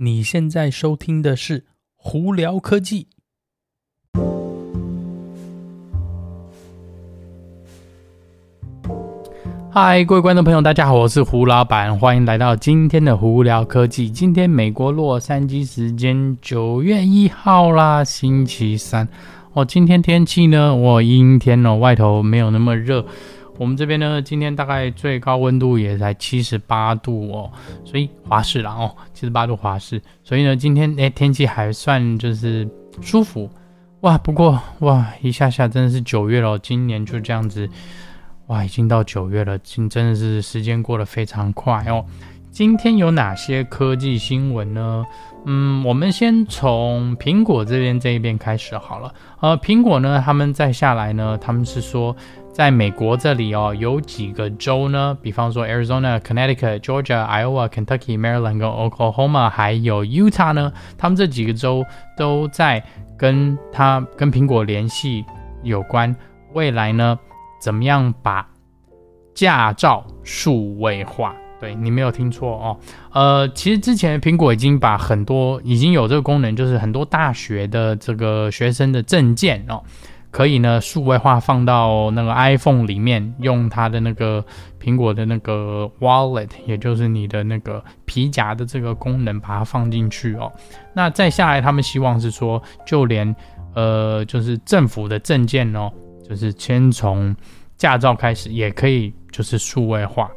你现在收听的是《胡聊科技》。嗨，各位观众朋友，大家好，我是胡老板，欢迎来到今天的《胡聊科技》。今天美国洛杉矶时间九月一号啦，星期三。哦，今天天气呢，我阴天哦，外头没有那么热。我们这边呢，今天大概最高温度也才七十八度哦，所以华氏啦哦，七十八度华氏，所以呢，今天诶天气还算就是舒服哇。不过哇，一下下真的是九月了，今年就这样子哇，已经到九月了，今真的是时间过得非常快哦。今天有哪些科技新闻呢？嗯，我们先从苹果这边这一边开始好了。呃，苹果呢，他们再下来呢，他们是说。在美国这里哦，有几个州呢？比方说 Arizona、Connecticut、Georgia、Iowa、Kentucky、Maryland 跟 Oklahoma，还有 Utah 呢，他们这几个州都在跟他跟苹果联系有关，未来呢，怎么样把驾照数位化？对，你没有听错哦。呃，其实之前苹果已经把很多已经有这个功能，就是很多大学的这个学生的证件哦。可以呢，数位化放到那个 iPhone 里面，用它的那个苹果的那个 Wallet，也就是你的那个皮夹的这个功能，把它放进去哦。那再下来，他们希望是说，就连呃，就是政府的证件哦，就是先从驾照开始，也可以就是数位化。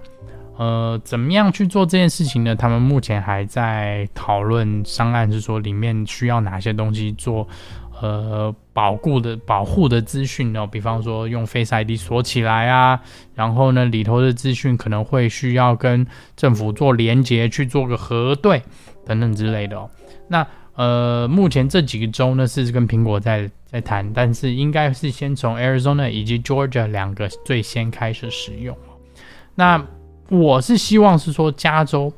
呃，怎么样去做这件事情呢？他们目前还在讨论商案，是说里面需要哪些东西做。呃，保护的保护的资讯哦，比方说用 Face ID 锁起来啊，然后呢，里头的资讯可能会需要跟政府做连接去做个核对等等之类的哦。那呃，目前这几个州呢是跟苹果在在谈，但是应该是先从 Arizona 以及 Georgia 两个最先开始使用。那我是希望是说加州。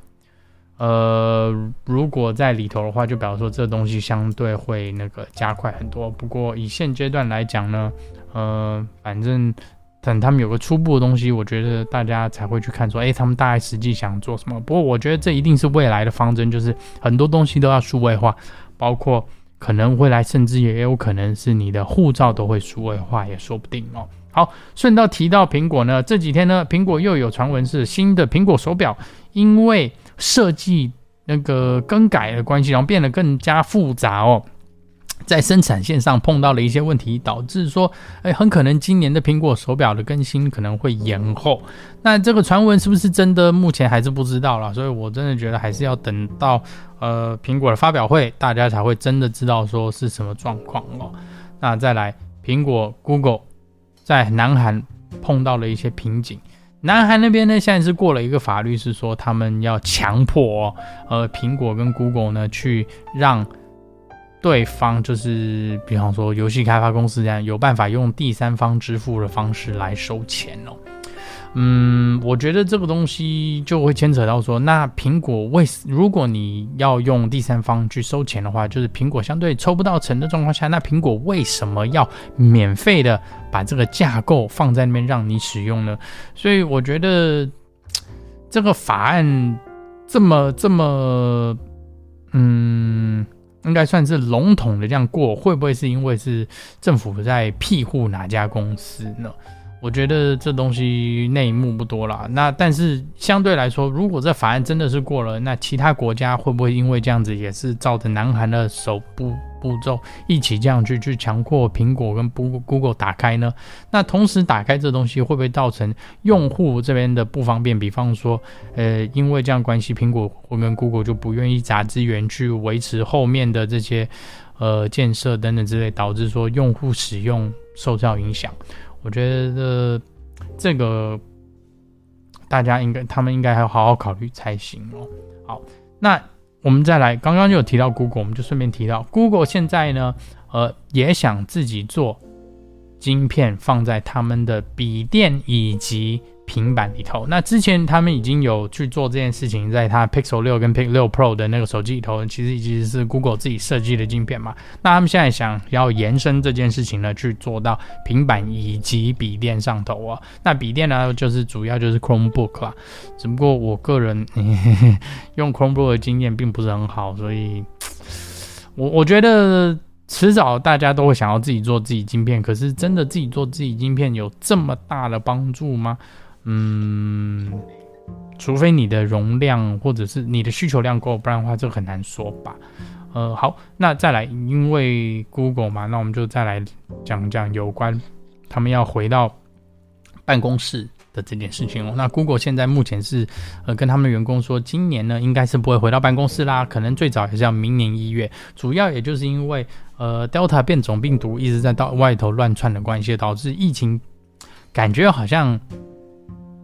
呃，如果在里头的话，就表示说这东西相对会那个加快很多。不过以现阶段来讲呢，呃，反正等他们有个初步的东西，我觉得大家才会去看说，哎，他们大概实际想做什么。不过我觉得这一定是未来的方针，就是很多东西都要数位化，包括可能未来甚至也有可能是你的护照都会数位化，也说不定哦。好，顺道提到苹果呢，这几天呢，苹果又有传闻是新的苹果手表，因为设计那个更改的关系，然后变得更加复杂哦，在生产线上碰到了一些问题，导致说，哎，很可能今年的苹果手表的更新可能会延后。那这个传闻是不是真的？目前还是不知道啦，所以我真的觉得还是要等到呃苹果的发表会，大家才会真的知道说是什么状况哦。那再来，苹果、Google。在南韩碰到了一些瓶颈，南韩那边呢，现在是过了一个法律，是说他们要强迫哦，呃，苹果跟 Google 呢去让对方，就是比方说游戏开发公司这样，有办法用第三方支付的方式来收钱哦。嗯，我觉得这个东西就会牵扯到说，那苹果为如果你要用第三方去收钱的话，就是苹果相对抽不到成的状况下，那苹果为什么要免费的把这个架构放在那边让你使用呢？所以我觉得这个法案这么这么，嗯，应该算是笼统的这样过，会不会是因为是政府在庇护哪家公司呢？我觉得这东西内幕不多了，那但是相对来说，如果这法案真的是过了，那其他国家会不会因为这样子也是照着南韩的首步步骤一起这样去去强迫苹果跟 Google 打开呢？那同时打开这东西会不会造成用户这边的不方便？比方说，呃，因为这样关系，苹果或跟 Google 就不愿意砸资源去维持后面的这些呃建设等等之类，导致说用户使用受到影响。我觉得这个大家应该，他们应该还要好好考虑才行哦。好，那我们再来，刚刚就有提到 Google，我们就顺便提到 Google 现在呢，呃，也想自己做晶片，放在他们的笔电以及平板里头，那之前他们已经有去做这件事情，在它 Pixel 六跟 Pixel 六 Pro 的那个手机里头，其实其实是 Google 自己设计的晶片嘛。那他们现在想要延伸这件事情呢，去做到平板以及笔电上头啊。那笔电呢，就是主要就是 Chromebook 啦。只不过我个人 用 Chromebook 的经验并不是很好，所以我我觉得。迟早大家都会想要自己做自己晶片，可是真的自己做自己晶片有这么大的帮助吗？嗯，除非你的容量或者是你的需求量够，不然的话这很难说吧。呃，好，那再来，因为 Google 嘛，那我们就再来讲讲有关他们要回到办公室的这件事情哦，那 Google 现在目前是，呃，跟他们员工说，今年呢应该是不会回到办公室啦，可能最早也是要明年一月。主要也就是因为，呃，Delta 变种病毒一直在到外头乱窜的关系，导致疫情感觉好像。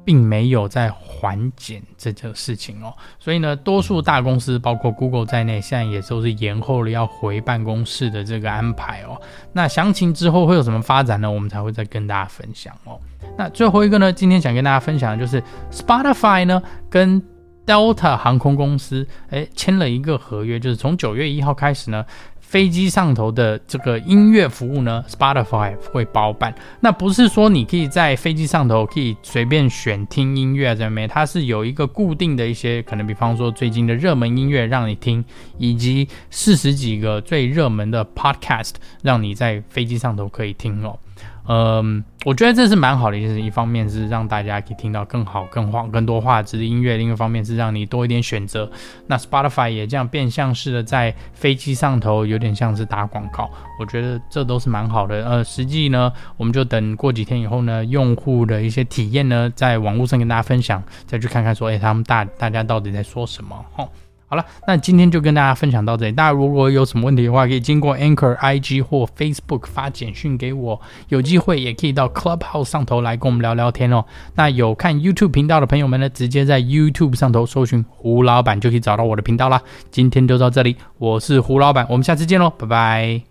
并没有在缓减这件事情哦，所以呢，多数大公司，包括 Google 在内，现在也都是延后了要回办公室的这个安排哦。那详情之后会有什么发展呢？我们才会再跟大家分享哦。那最后一个呢，今天想跟大家分享的就是 Spotify 呢跟 Delta 航空公司诶签了一个合约，就是从九月一号开始呢。飞机上头的这个音乐服务呢，Spotify 会包办。那不是说你可以在飞机上头可以随便选听音乐在没，它是有一个固定的一些可能，比方说最近的热门音乐让你听，以及四十几个最热门的 Podcast 让你在飞机上头可以听哦。嗯，我觉得这是蛮好的一件事。一方面是让大家可以听到更好、更画、更多画质的音乐；另一方面是让你多一点选择。那 Spotify 也这样变相式的在飞机上头，有点像是打广告。我觉得这都是蛮好的。呃，实际呢，我们就等过几天以后呢，用户的一些体验呢，在网络上跟大家分享，再去看看说，哎，他们大大家到底在说什么？吼。好了，那今天就跟大家分享到这里。大家如果有什么问题的话，可以经过 Anchor、IG 或 Facebook 发简讯给我。有机会也可以到 Clubhouse 上头来跟我们聊聊天哦。那有看 YouTube 频道的朋友们呢，直接在 YouTube 上头搜寻胡老板就可以找到我的频道啦。今天就到这里，我是胡老板，我们下次见喽，拜拜。